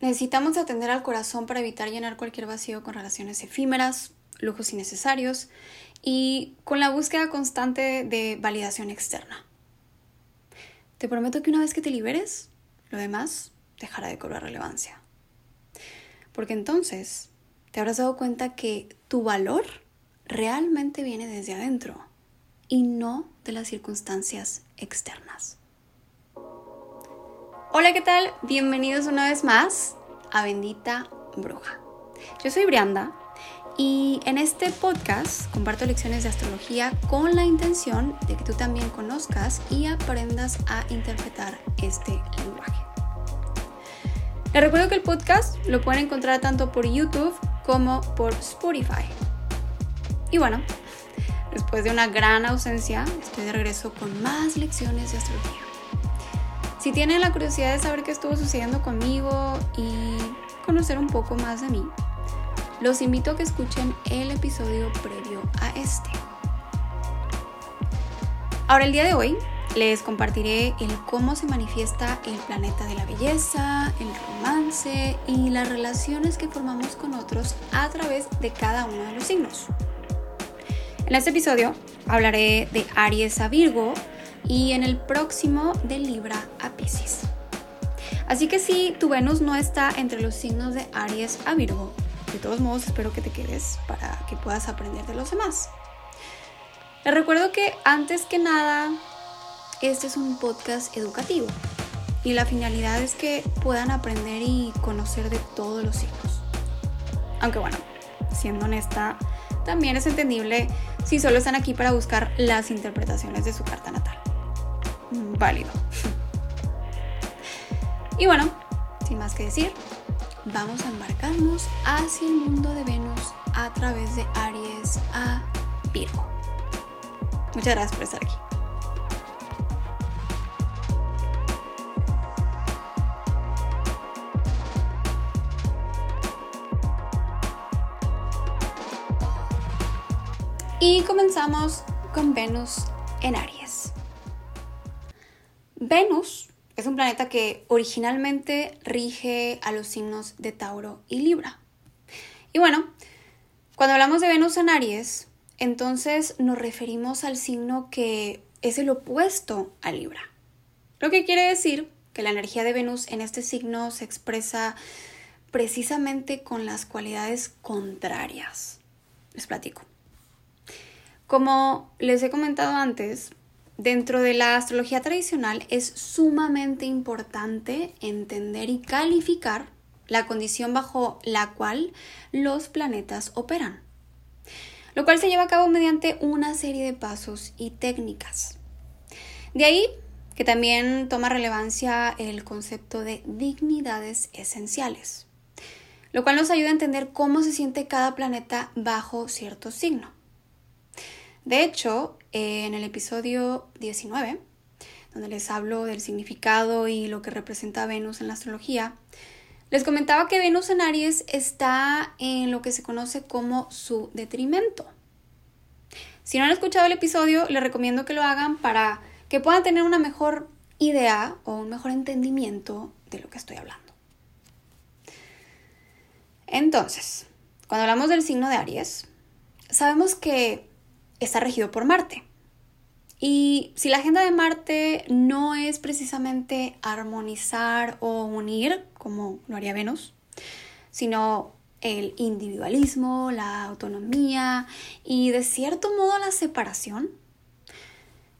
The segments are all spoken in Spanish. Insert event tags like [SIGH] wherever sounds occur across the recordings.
necesitamos atender al corazón para evitar llenar cualquier vacío con relaciones efímeras, lujos innecesarios y con la búsqueda constante de validación externa. Te prometo que una vez que te liberes, lo demás dejará de cobrar relevancia. Porque entonces te habrás dado cuenta que tu valor realmente viene desde adentro y no de las circunstancias externas. Hola, ¿qué tal? Bienvenidos una vez más a Bendita Bruja. Yo soy Brianda y en este podcast comparto lecciones de astrología con la intención de que tú también conozcas y aprendas a interpretar este lenguaje. Les recuerdo que el podcast lo pueden encontrar tanto por YouTube como por Spotify. Y bueno, después de una gran ausencia, estoy de regreso con más lecciones de astrología. Si tienen la curiosidad de saber qué estuvo sucediendo conmigo y conocer un poco más de mí, los invito a que escuchen el episodio previo a este. Ahora el día de hoy les compartiré el cómo se manifiesta el planeta de la belleza, el romance y las relaciones que formamos con otros a través de cada uno de los signos. En este episodio hablaré de Aries a Virgo, y en el próximo de Libra a Pisces. Así que si tu Venus no está entre los signos de Aries a Virgo, de todos modos espero que te quedes para que puedas aprender de los demás. Les recuerdo que antes que nada, este es un podcast educativo y la finalidad es que puedan aprender y conocer de todos los signos. Aunque bueno, siendo honesta, también es entendible si solo están aquí para buscar las interpretaciones de su carta natal válido. Y bueno, sin más que decir, vamos a embarcarnos hacia el mundo de Venus a través de Aries a Virgo. Muchas gracias por estar aquí. Y comenzamos con Venus en Aries. Venus es un planeta que originalmente rige a los signos de Tauro y Libra. Y bueno, cuando hablamos de Venus en Aries, entonces nos referimos al signo que es el opuesto a Libra. Lo que quiere decir que la energía de Venus en este signo se expresa precisamente con las cualidades contrarias. Les platico. Como les he comentado antes, Dentro de la astrología tradicional es sumamente importante entender y calificar la condición bajo la cual los planetas operan, lo cual se lleva a cabo mediante una serie de pasos y técnicas. De ahí que también toma relevancia el concepto de dignidades esenciales, lo cual nos ayuda a entender cómo se siente cada planeta bajo cierto signo. De hecho, en el episodio 19, donde les hablo del significado y lo que representa Venus en la astrología, les comentaba que Venus en Aries está en lo que se conoce como su detrimento. Si no han escuchado el episodio, les recomiendo que lo hagan para que puedan tener una mejor idea o un mejor entendimiento de lo que estoy hablando. Entonces, cuando hablamos del signo de Aries, sabemos que está regido por Marte. Y si la agenda de Marte no es precisamente armonizar o unir, como lo haría Venus, sino el individualismo, la autonomía y de cierto modo la separación,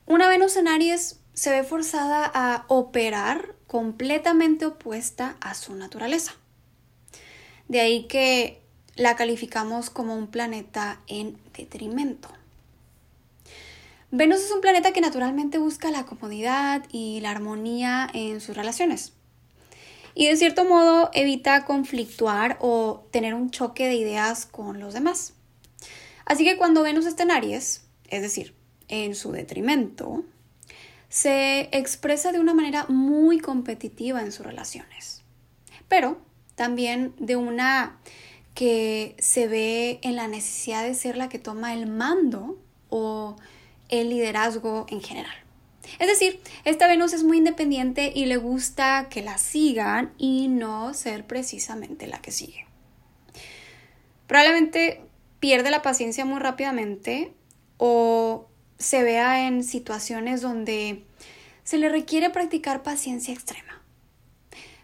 una Venus en Aries se ve forzada a operar completamente opuesta a su naturaleza. De ahí que la calificamos como un planeta en detrimento. Venus es un planeta que naturalmente busca la comodidad y la armonía en sus relaciones. Y de cierto modo evita conflictuar o tener un choque de ideas con los demás. Así que cuando Venus está en Aries, es decir, en su detrimento, se expresa de una manera muy competitiva en sus relaciones. Pero también de una que se ve en la necesidad de ser la que toma el mando o el liderazgo en general. Es decir, esta Venus es muy independiente y le gusta que la sigan y no ser precisamente la que sigue. Probablemente pierde la paciencia muy rápidamente o se vea en situaciones donde se le requiere practicar paciencia extrema.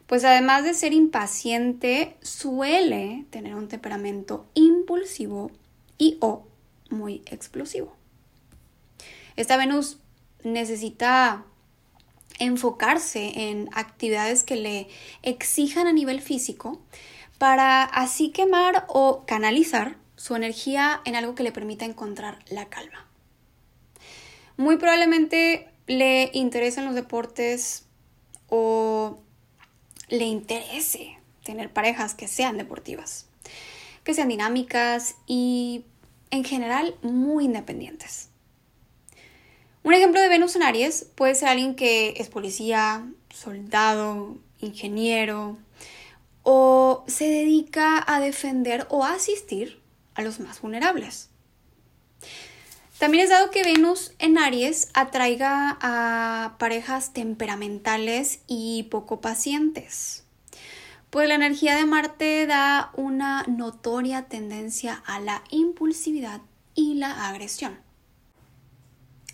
Pues además de ser impaciente, suele tener un temperamento impulsivo y o muy explosivo. Esta Venus necesita enfocarse en actividades que le exijan a nivel físico para así quemar o canalizar su energía en algo que le permita encontrar la calma. Muy probablemente le interesen los deportes o le interese tener parejas que sean deportivas, que sean dinámicas y en general muy independientes. Un ejemplo de Venus en Aries puede ser alguien que es policía, soldado, ingeniero o se dedica a defender o asistir a los más vulnerables. También es dado que Venus en Aries atraiga a parejas temperamentales y poco pacientes. Pues la energía de Marte da una notoria tendencia a la impulsividad y la agresión.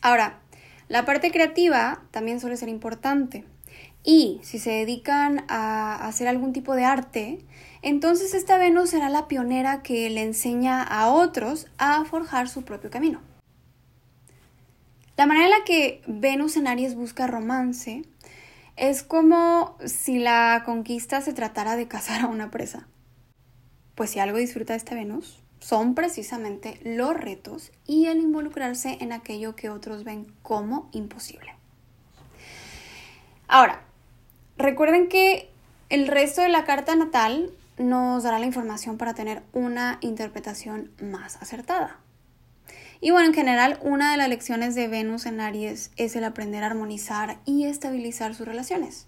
Ahora, la parte creativa también suele ser importante. Y si se dedican a hacer algún tipo de arte, entonces esta Venus será la pionera que le enseña a otros a forjar su propio camino. La manera en la que Venus en Aries busca romance es como si la conquista se tratara de cazar a una presa. Pues si algo disfruta esta Venus, son precisamente los retos y el involucrarse en aquello que otros ven como imposible. Ahora, recuerden que el resto de la carta natal nos dará la información para tener una interpretación más acertada. Y bueno, en general, una de las lecciones de Venus en Aries es el aprender a armonizar y estabilizar sus relaciones.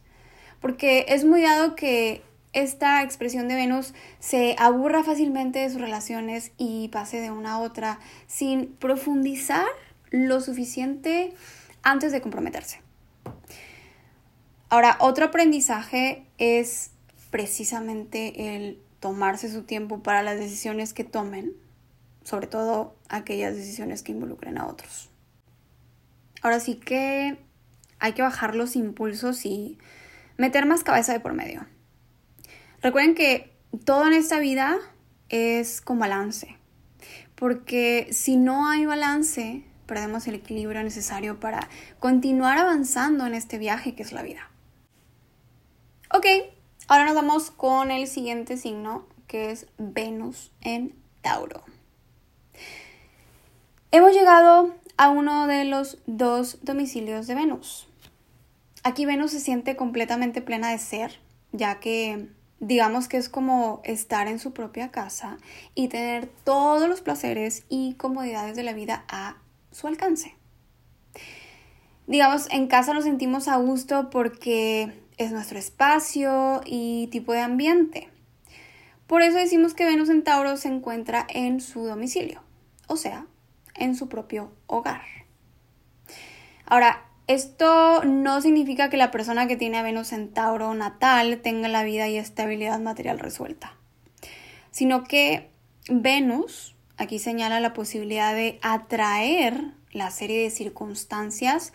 Porque es muy dado que esta expresión de Venus se aburra fácilmente de sus relaciones y pase de una a otra sin profundizar lo suficiente antes de comprometerse. Ahora, otro aprendizaje es precisamente el tomarse su tiempo para las decisiones que tomen, sobre todo aquellas decisiones que involucren a otros. Ahora sí que hay que bajar los impulsos y meter más cabeza de por medio. Recuerden que todo en esta vida es con balance, porque si no hay balance, perdemos el equilibrio necesario para continuar avanzando en este viaje que es la vida. Ok, ahora nos vamos con el siguiente signo, que es Venus en Tauro. Hemos llegado a uno de los dos domicilios de Venus. Aquí Venus se siente completamente plena de ser, ya que digamos que es como estar en su propia casa y tener todos los placeres y comodidades de la vida a su alcance. Digamos, en casa nos sentimos a gusto porque es nuestro espacio y tipo de ambiente. Por eso decimos que Venus en Tauro se encuentra en su domicilio, o sea, en su propio hogar. Ahora, esto no significa que la persona que tiene a Venus en Tauro natal tenga la vida y estabilidad material resuelta, sino que Venus aquí señala la posibilidad de atraer la serie de circunstancias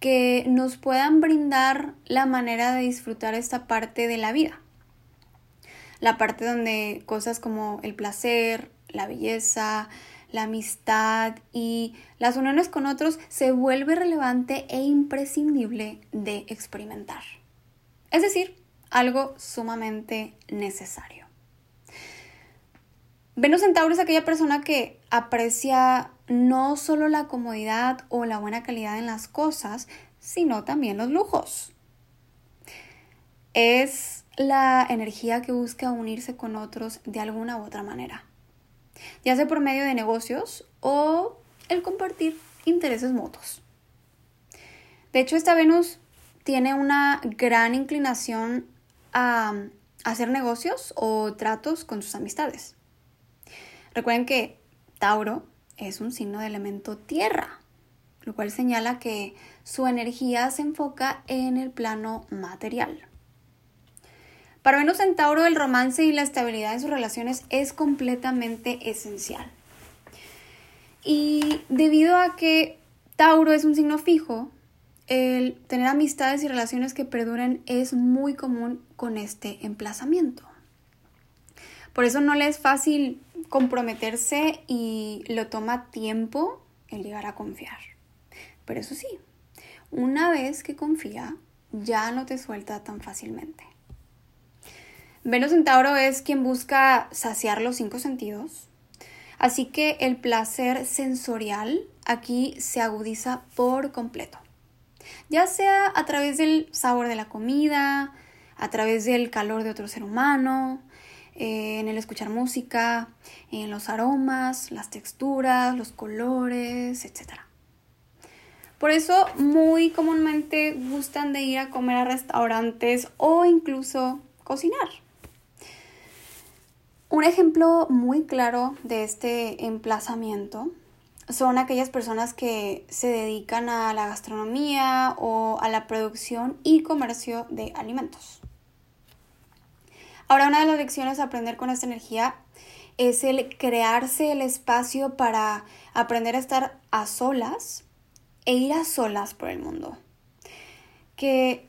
que nos puedan brindar la manera de disfrutar esta parte de la vida. La parte donde cosas como el placer, la belleza, la amistad y las uniones con otros se vuelve relevante e imprescindible de experimentar. Es decir, algo sumamente necesario. Venus Centauro es aquella persona que aprecia no solo la comodidad o la buena calidad en las cosas, sino también los lujos. Es la energía que busca unirse con otros de alguna u otra manera ya sea por medio de negocios o el compartir intereses mutuos. De hecho, esta Venus tiene una gran inclinación a hacer negocios o tratos con sus amistades. Recuerden que Tauro es un signo de elemento tierra. lo cual señala que su energía se enfoca en el plano material. Para Venus en Tauro, el romance y la estabilidad en sus relaciones es completamente esencial. Y debido a que Tauro es un signo fijo, el tener amistades y relaciones que perduren es muy común con este emplazamiento. Por eso no le es fácil comprometerse y lo toma tiempo el llegar a confiar. Pero eso sí, una vez que confía, ya no te suelta tan fácilmente. Venus en Tauro es quien busca saciar los cinco sentidos, así que el placer sensorial aquí se agudiza por completo ya sea a través del sabor de la comida, a través del calor de otro ser humano, eh, en el escuchar música, en los aromas, las texturas, los colores, etc. Por eso muy comúnmente gustan de ir a comer a restaurantes o incluso cocinar. Un ejemplo muy claro de este emplazamiento son aquellas personas que se dedican a la gastronomía o a la producción y comercio de alimentos. Ahora, una de las lecciones a aprender con esta energía es el crearse el espacio para aprender a estar a solas e ir a solas por el mundo. Que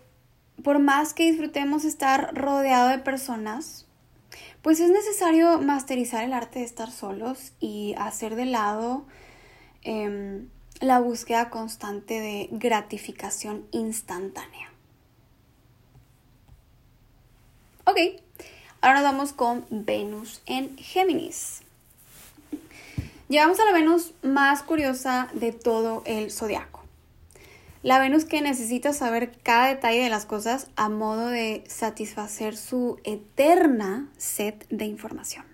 por más que disfrutemos estar rodeado de personas, pues es necesario masterizar el arte de estar solos y hacer de lado Em, la búsqueda constante de gratificación instantánea. Ok, ahora vamos con Venus en Géminis. Llegamos a la Venus más curiosa de todo el zodiaco. La Venus que necesita saber cada detalle de las cosas a modo de satisfacer su eterna sed de información.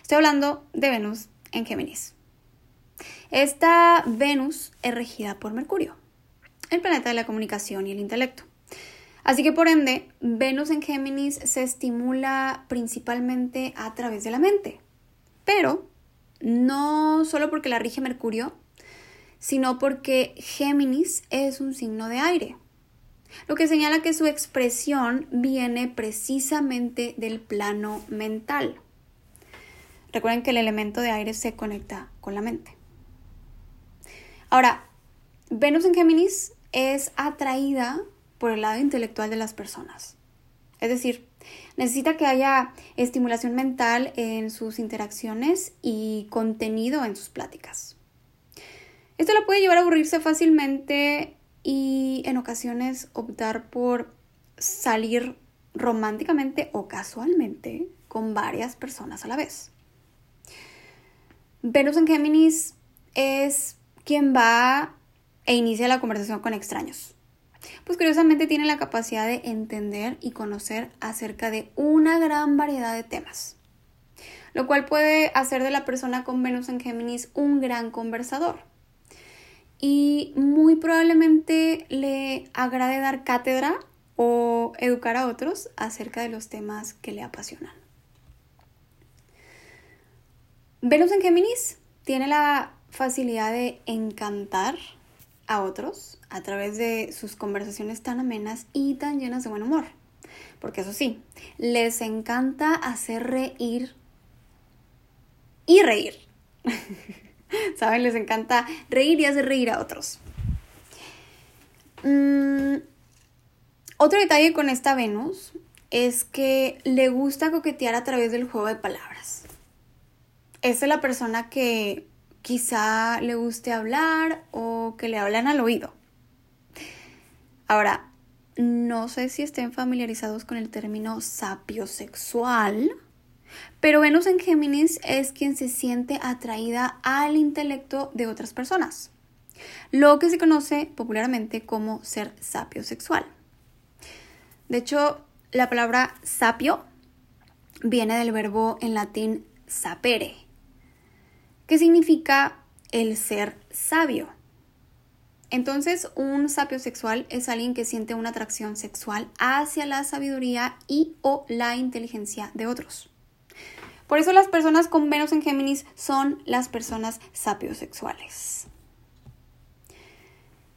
Estoy hablando de Venus en Géminis. Esta Venus es regida por Mercurio, el planeta de la comunicación y el intelecto. Así que por ende, Venus en Géminis se estimula principalmente a través de la mente. Pero no solo porque la rige Mercurio, sino porque Géminis es un signo de aire, lo que señala que su expresión viene precisamente del plano mental. Recuerden que el elemento de aire se conecta con la mente. Ahora, Venus en Géminis es atraída por el lado intelectual de las personas. Es decir, necesita que haya estimulación mental en sus interacciones y contenido en sus pláticas. Esto la puede llevar a aburrirse fácilmente y en ocasiones optar por salir románticamente o casualmente con varias personas a la vez. Venus en Géminis es quien va e inicia la conversación con extraños. Pues curiosamente tiene la capacidad de entender y conocer acerca de una gran variedad de temas, lo cual puede hacer de la persona con Venus en Géminis un gran conversador. Y muy probablemente le agrade dar cátedra o educar a otros acerca de los temas que le apasionan. Venus en Géminis tiene la facilidad de encantar a otros a través de sus conversaciones tan amenas y tan llenas de buen humor. Porque eso sí, les encanta hacer reír y reír. [LAUGHS] [LAUGHS] ¿Saben? Les encanta reír y hacer reír a otros. Mm, otro detalle con esta Venus es que le gusta coquetear a través del juego de palabras. Esta es la persona que quizá le guste hablar o que le hablan al oído. Ahora, no sé si estén familiarizados con el término sapiosexual, pero Venus en Géminis es quien se siente atraída al intelecto de otras personas, lo que se conoce popularmente como ser sapiosexual. De hecho, la palabra sapio viene del verbo en latín sapere, ¿Qué significa el ser sabio. Entonces, un sapio sexual es alguien que siente una atracción sexual hacia la sabiduría y o la inteligencia de otros. Por eso las personas con Venus en Géminis son las personas sapiosexuales.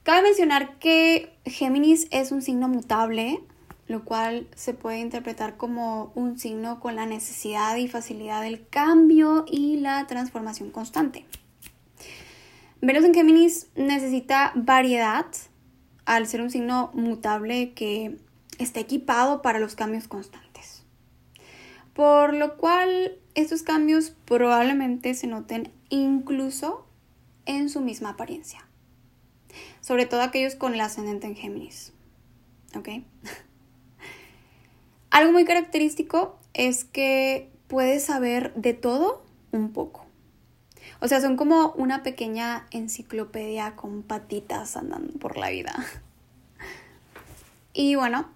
Cabe mencionar que Géminis es un signo mutable, lo cual se puede interpretar como un signo con la necesidad y facilidad del cambio y la transformación constante. Venus en Géminis necesita variedad al ser un signo mutable que está equipado para los cambios constantes. Por lo cual estos cambios probablemente se noten incluso en su misma apariencia. Sobre todo aquellos con el ascendente en Géminis. ¿Ok? [LAUGHS] Algo muy característico es que puedes saber de todo un poco. O sea, son como una pequeña enciclopedia con patitas andando por la vida. [LAUGHS] Y bueno,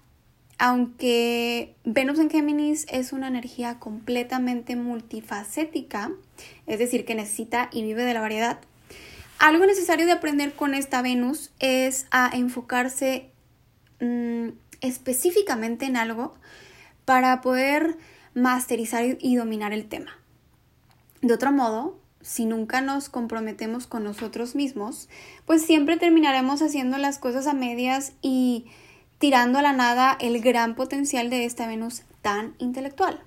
aunque Venus en Géminis es una energía completamente multifacética, es decir, que necesita y vive de la variedad, algo necesario de aprender con esta Venus es a enfocarse mm, específicamente en algo para poder masterizar y dominar el tema. De otro modo, si nunca nos comprometemos con nosotros mismos, pues siempre terminaremos haciendo las cosas a medias y tirando a la nada el gran potencial de esta Venus tan intelectual.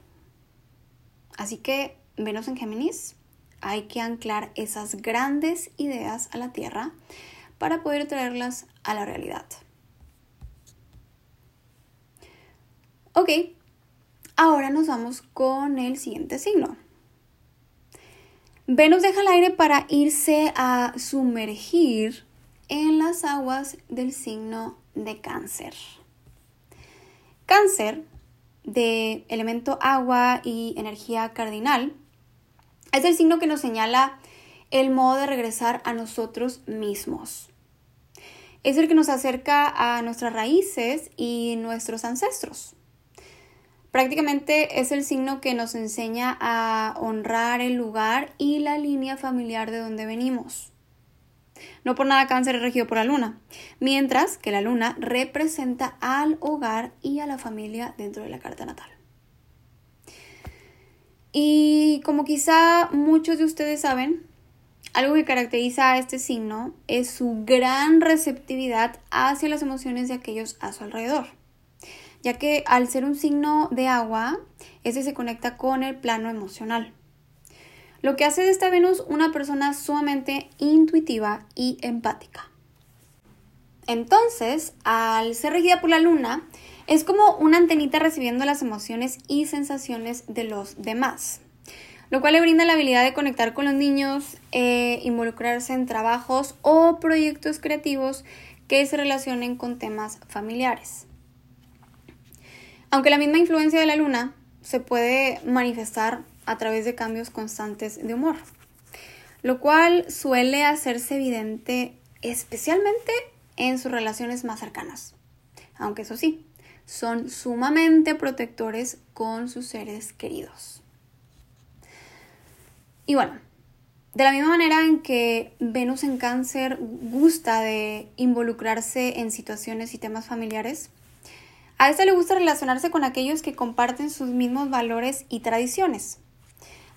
Así que, Venus en Géminis, hay que anclar esas grandes ideas a la Tierra para poder traerlas a la realidad. Ok, Ahora nos vamos con el siguiente signo. Venus deja el aire para irse a sumergir en las aguas del signo de cáncer. Cáncer, de elemento agua y energía cardinal, es el signo que nos señala el modo de regresar a nosotros mismos. Es el que nos acerca a nuestras raíces y nuestros ancestros. Prácticamente es el signo que nos enseña a honrar el lugar y la línea familiar de donde venimos. No por nada cáncer es regido por la luna, mientras que la luna representa al hogar y a la familia dentro de la carta natal. Y como quizá muchos de ustedes saben, algo que caracteriza a este signo es su gran receptividad hacia las emociones de aquellos a su alrededor ya que al ser un signo de agua, ese se conecta con el plano emocional. Lo que hace de esta Venus una persona sumamente intuitiva y empática. Entonces, al ser regida por la luna, es como una antenita recibiendo las emociones y sensaciones de los demás, lo cual le brinda la habilidad de conectar con los niños, e involucrarse en trabajos o proyectos creativos que se relacionen con temas familiares. Aunque la misma influencia de la luna se puede manifestar a través de cambios constantes de humor, lo cual suele hacerse evidente especialmente en sus relaciones más cercanas. Aunque eso sí, son sumamente protectores con sus seres queridos. Y bueno, de la misma manera en que Venus en cáncer gusta de involucrarse en situaciones y temas familiares, a esta le gusta relacionarse con aquellos que comparten sus mismos valores y tradiciones,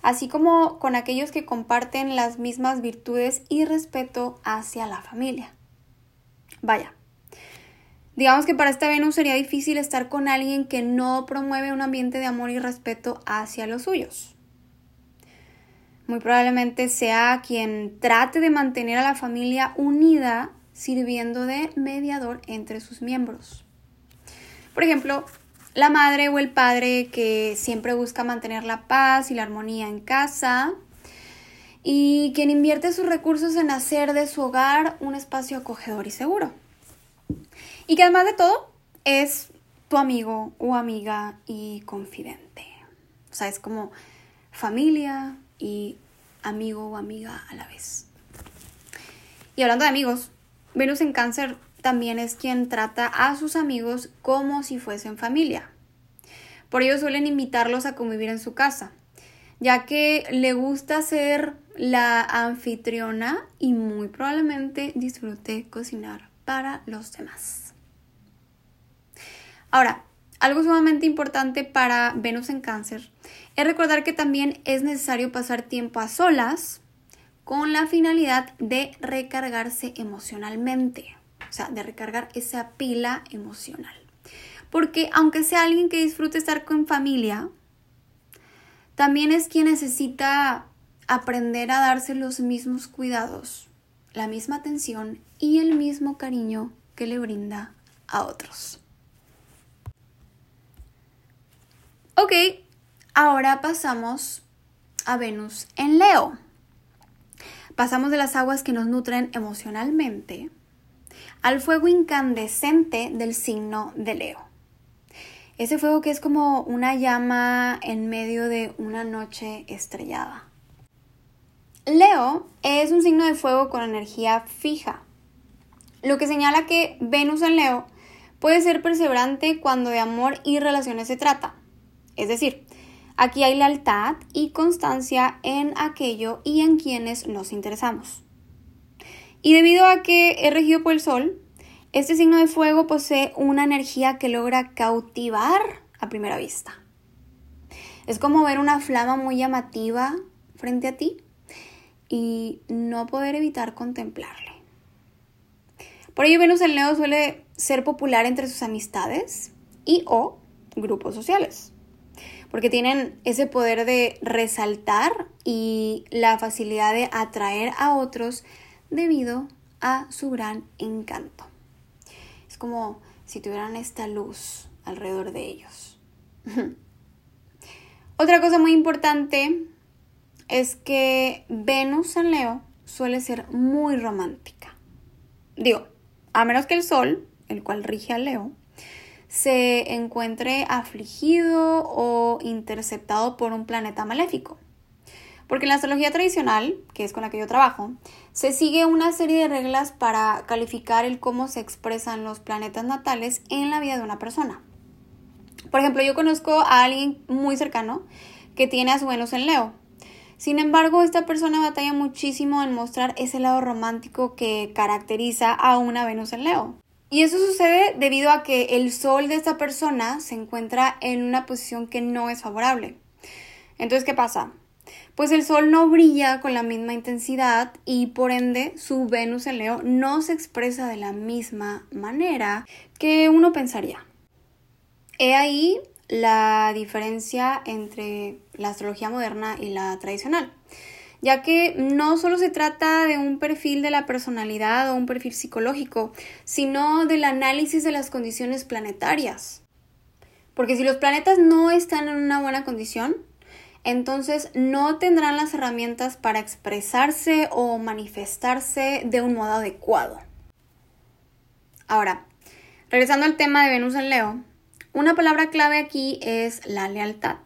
así como con aquellos que comparten las mismas virtudes y respeto hacia la familia. Vaya, digamos que para esta Venus sería difícil estar con alguien que no promueve un ambiente de amor y respeto hacia los suyos. Muy probablemente sea quien trate de mantener a la familia unida sirviendo de mediador entre sus miembros. Por ejemplo, la madre o el padre que siempre busca mantener la paz y la armonía en casa y quien invierte sus recursos en hacer de su hogar un espacio acogedor y seguro. Y que además de todo es tu amigo o amiga y confidente. O sea, es como familia y amigo o amiga a la vez. Y hablando de amigos, Venus en cáncer también es quien trata a sus amigos como si fuesen familia. Por ello suelen invitarlos a convivir en su casa, ya que le gusta ser la anfitriona y muy probablemente disfrute cocinar para los demás. Ahora, algo sumamente importante para Venus en cáncer es recordar que también es necesario pasar tiempo a solas con la finalidad de recargarse emocionalmente. O sea, de recargar esa pila emocional. Porque aunque sea alguien que disfrute estar con familia, también es quien necesita aprender a darse los mismos cuidados, la misma atención y el mismo cariño que le brinda a otros. Ok, ahora pasamos a Venus en Leo. Pasamos de las aguas que nos nutren emocionalmente al fuego incandescente del signo de Leo. Ese fuego que es como una llama en medio de una noche estrellada. Leo es un signo de fuego con energía fija, lo que señala que Venus en Leo puede ser perseverante cuando de amor y relaciones se trata. Es decir, aquí hay lealtad y constancia en aquello y en quienes nos interesamos. Y debido a que es regido por el Sol, este signo de fuego posee una energía que logra cautivar a primera vista. Es como ver una flama muy llamativa frente a ti y no poder evitar contemplarle. Por ello Venus en Leo suele ser popular entre sus amistades y o grupos sociales, porque tienen ese poder de resaltar y la facilidad de atraer a otros debido a su gran encanto. Es como si tuvieran esta luz alrededor de ellos. [LAUGHS] Otra cosa muy importante es que Venus en Leo suele ser muy romántica. Digo, a menos que el Sol, el cual rige a Leo, se encuentre afligido o interceptado por un planeta maléfico. Porque en la astrología tradicional, que es con la que yo trabajo, se sigue una serie de reglas para calificar el cómo se expresan los planetas natales en la vida de una persona. Por ejemplo, yo conozco a alguien muy cercano que tiene a su Venus en Leo, sin embargo, esta persona batalla muchísimo en mostrar ese lado romántico que caracteriza a una Venus en Leo. Y eso sucede debido a que el sol de esta persona se encuentra en una posición que no es favorable. Entonces, ¿qué pasa? Pues el sol no brilla con la misma intensidad y por ende su Venus en Leo no se expresa de la misma manera que uno pensaría. He ahí la diferencia entre la astrología moderna y la tradicional, ya que no solo se trata de un perfil de la personalidad o un perfil psicológico, sino del análisis de las condiciones planetarias. Porque si los planetas no están en una buena condición, entonces no tendrán las herramientas para expresarse o manifestarse de un modo adecuado. Ahora, regresando al tema de Venus en Leo, una palabra clave aquí es la lealtad.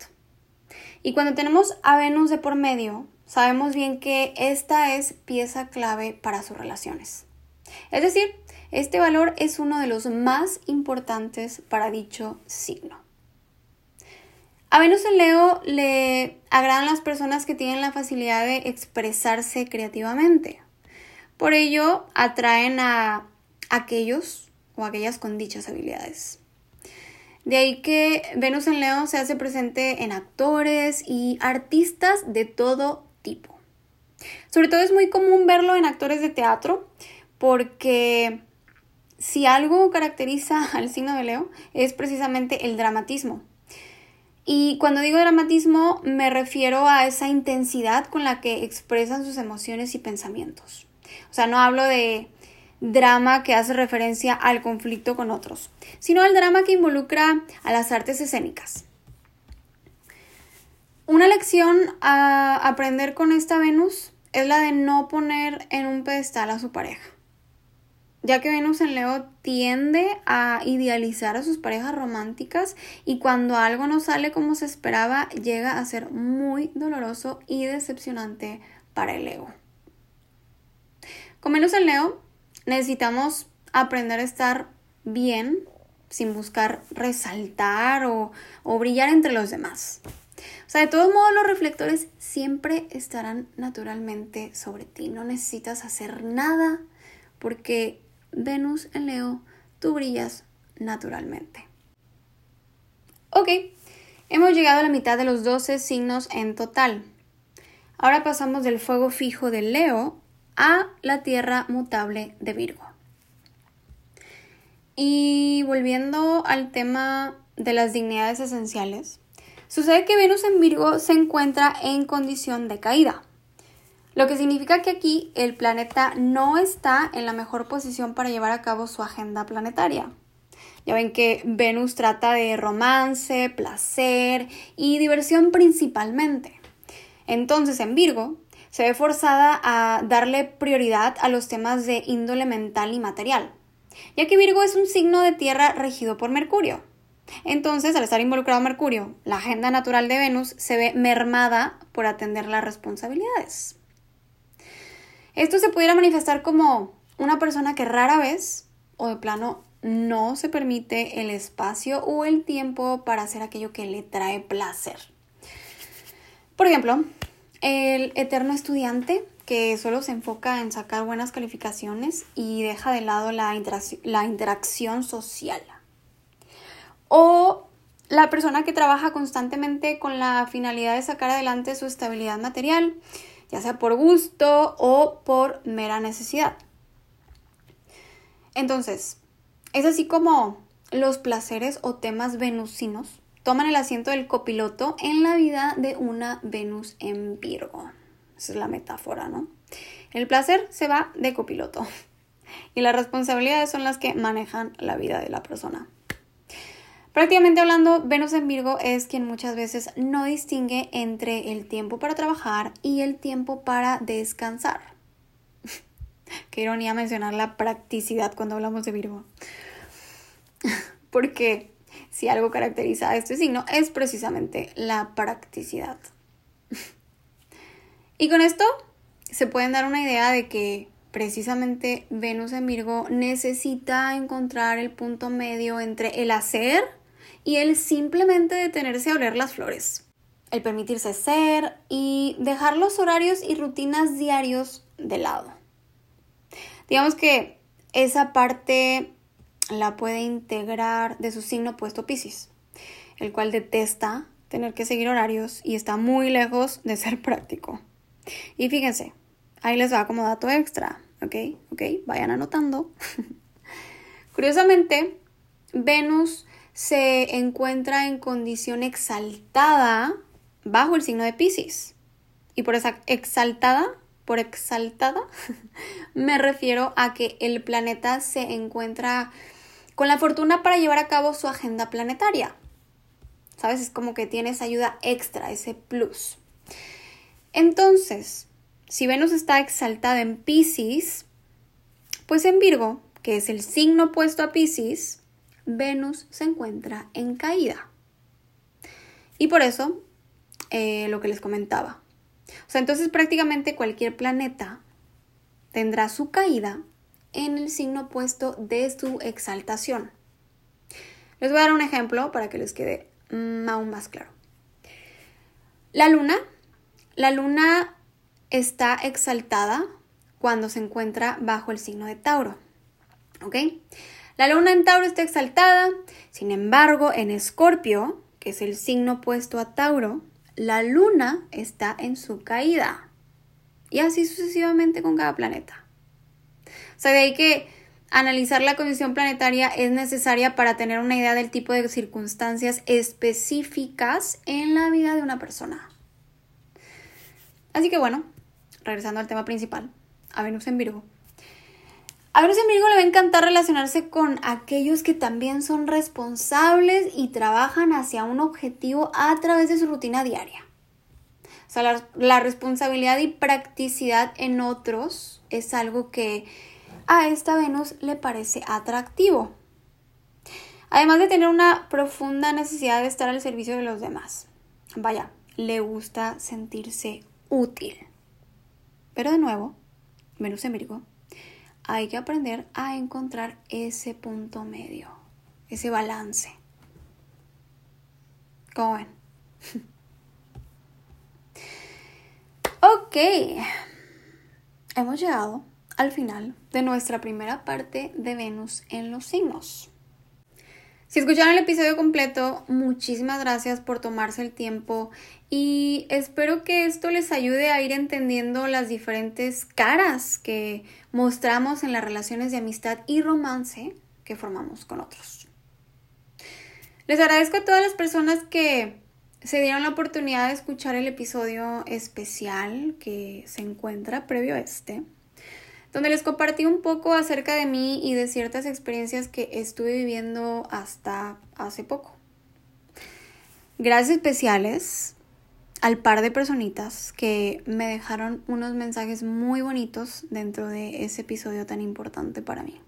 Y cuando tenemos a Venus de por medio, sabemos bien que esta es pieza clave para sus relaciones. Es decir, este valor es uno de los más importantes para dicho signo. A Venus en Leo le agradan las personas que tienen la facilidad de expresarse creativamente. Por ello, atraen a aquellos o aquellas con dichas habilidades. De ahí que Venus en León se hace presente en actores y artistas de todo tipo. Sobre todo es muy común verlo en actores de teatro porque si algo caracteriza [LAUGHS] al signo de Leo es precisamente el dramatismo. Y cuando digo dramatismo me refiero a esa intensidad con la que expresan sus emociones y pensamientos. O sea, no hablo de drama que hace referencia al conflicto con otros, sino al drama que involucra a las artes escénicas. Una lección a aprender con esta Venus es la de no poner en un pedestal a su pareja, ya que Venus en Leo tiende a idealizar a sus parejas románticas y cuando algo no sale como se esperaba llega a ser muy doloroso y decepcionante para el ego. Con Venus en Leo necesitamos aprender a estar bien sin buscar resaltar o, brillar entre los demás. O sea, de todos modos los reflectores siempre estarán naturalmente sobre ti. No necesitas hacer nada porque Venus en Leo, tú brillas naturalmente. Ok, hemos llegado a la mitad de los 12 signos en total. Ahora pasamos del fuego fijo de Leo a la tierra mutable de Virgo. Y volviendo al tema de las dignidades esenciales, sucede que Venus en Virgo se encuentra en condición de caída. Lo que significa que aquí el planeta no está en la mejor posición para llevar a cabo su agenda planetaria. Ya ven que Venus trata de romance, placer y diversión principalmente. Entonces en Virgo se ve forzada a darle prioridad a los temas de índole mental y material, ya que Virgo es un signo de tierra regido por Mercurio. Entonces, al estar involucrado Mercurio, la agenda natural de Venus se ve mermada por atender las responsabilidades. Esto se pudiera manifestar como una persona que rara vez o de plano no se permite el espacio o el tiempo para hacer aquello que le trae placer. Por ejemplo, el eterno estudiante que solo se enfoca en sacar buenas calificaciones y deja de lado la, la interacción social. O la persona que trabaja constantemente con la finalidad de sacar adelante su estabilidad material ya sea por gusto o por mera necesidad. Entonces, es así como los placeres o temas venusinos toman el asiento del copiloto en la vida de una Venus en Virgo. Esa es la metáfora, ¿no? El placer se va de copiloto [LAUGHS] y las responsabilidades son las que manejan la vida de la persona. Prácticamente hablando, Venus en Virgo es quien muchas veces no distingue entre el tiempo para trabajar y el tiempo para descansar. [LAUGHS] Qué ironía mencionar la practicidad cuando hablamos de Virgo. [LAUGHS] Porque si algo caracteriza a este signo es precisamente la practicidad. [LAUGHS] Y con esto se pueden dar una idea de que precisamente Venus en Virgo necesita encontrar el punto medio entre el hacer y el simplemente detenerse a oler las flores. El permitirse ser y dejar los horarios y rutinas diarios de lado. Digamos que esa parte la puede integrar de su signo puesto Pisces, el cual detesta tener que seguir horarios y está muy lejos de ser [LAUGHS] práctico. Y fíjense, ahí les va como dato extra, ¿ok? ¿Ok? Vayan anotando. [LAUGHS] Curiosamente, Venus se encuentra en condición exaltada bajo el signo de Pisces. Y por esa exaltada, por exaltada, [LAUGHS] me refiero a que el planeta se encuentra con la fortuna para llevar a cabo su agenda planetaria. ¿Sabes? Es como que tiene esa ayuda extra, ese plus. Entonces, si Venus está exaltada en Pisces, pues en Virgo, que es el signo opuesto a Pisces, Venus se encuentra en caída. Y por eso, eh, lo que les comentaba. O sea, entonces prácticamente cualquier planeta tendrá su caída en el signo opuesto de su exaltación. Les voy a dar un ejemplo para que les quede mm, aún más claro. La luna, la luna está exaltada cuando se encuentra bajo el signo de Tauro. ¿Ok? La luna en Tauro está exaltada, sin embargo, en Escorpio, que es el signo opuesto a Tauro, la luna está en su caída. Y así sucesivamente con cada planeta. O sea, de ahí que analizar la condición planetaria es necesaria para tener una idea del tipo de circunstancias específicas en la vida de una persona. Así que bueno, regresando al tema principal, a Venus en Virgo. A en Virgo le va a encantar relacionarse con aquellos que también son responsables y trabajan hacia un objetivo a través de su rutina diaria. O sea, la, responsabilidad y practicidad en otros es algo que a esta Venus le parece atractivo. Además de tener una profunda necesidad de estar al servicio de los demás. Vaya, le gusta sentirse útil. Pero de nuevo, Venus en hay que aprender a encontrar ese punto medio, ese balance. ¿Cómo ven? [LAUGHS] ok, hemos llegado al final de nuestra primera parte de Venus en los signos. Si escucharon el episodio completo, muchísimas gracias por tomarse el tiempo y espero que esto les ayude a ir entendiendo las diferentes caras que mostramos en las relaciones de amistad y romance, que formamos con otros. Les agradezco a todas las personas que se dieron la oportunidad de escuchar el episodio especial que se encuentra previo a este, donde les compartí un poco acerca de mí y de ciertas experiencias que estuve viviendo hasta hace poco. Gracias especiales al par de personitas que me dejaron unos mensajes muy bonitos dentro de ese episodio tan importante para mí.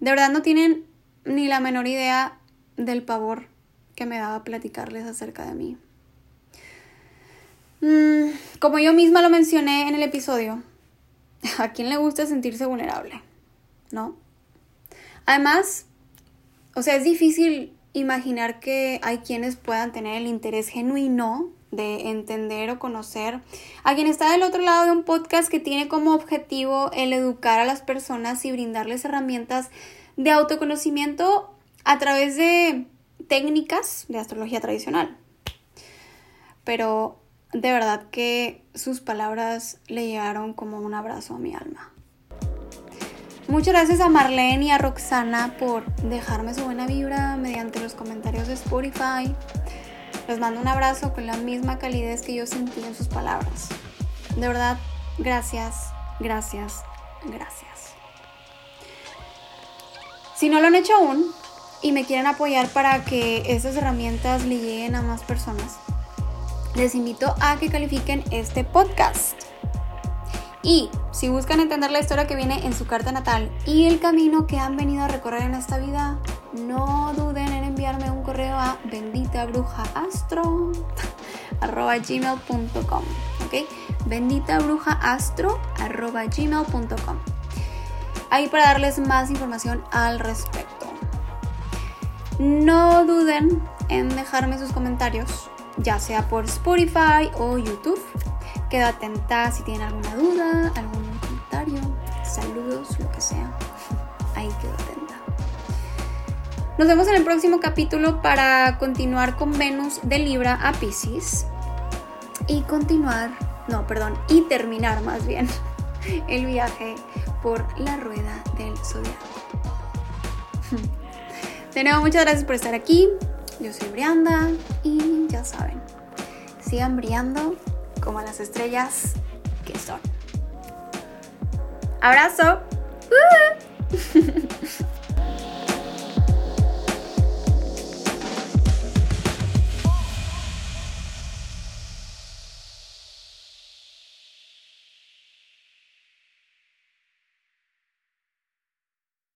De verdad no tienen ni la menor idea del pavor que me daba platicarles acerca de mí. Mm, como yo misma lo mencioné en el episodio, [LAUGHS] ¿a quién le gusta sentirse vulnerable? ¿No? Además, o sea, es difícil imaginar que hay quienes puedan tener el interés genuino de entender o conocer a quien está del otro lado de un podcast que tiene como objetivo el educar a las personas y brindarles herramientas de autoconocimiento a través de técnicas de astrología tradicional. Pero de verdad que sus palabras le llegaron como un abrazo a mi alma. Muchas gracias a Marlene y a Roxana por dejarme su buena vibra mediante los comentarios de Spotify. Les mando un abrazo con la misma calidez que yo sentí en sus palabras. De verdad, gracias, gracias, gracias. Si no lo han hecho aún y me quieren apoyar para que estas herramientas le lleguen a más personas, les invito a que califiquen este podcast. Y si buscan entender la historia que viene en su carta natal y el camino que han venido a recorrer en esta vida, no duden en enviarme un correo a benditaBrujaAstro@gmail.com, [LAUGHS] ¿ok? benditaBrujaAstro@gmail.com. Ahí para darles más información al respecto. No duden en dejarme sus comentarios, ya sea por Spotify o YouTube Queda atenta si tienen alguna duda, algún comentario, saludos, lo que sea. Nos vemos en el próximo capítulo para continuar con Venus de Libra a Pisces. Y continuar, no, perdón, y terminar más bien [LAUGHS] el viaje por la rueda del zodiaco. [LAUGHS] De nuevo, muchas gracias por estar aquí. Yo soy Brianda y ya saben, sigan brillando como las estrellas que son. Abrazo. [LAUGHS]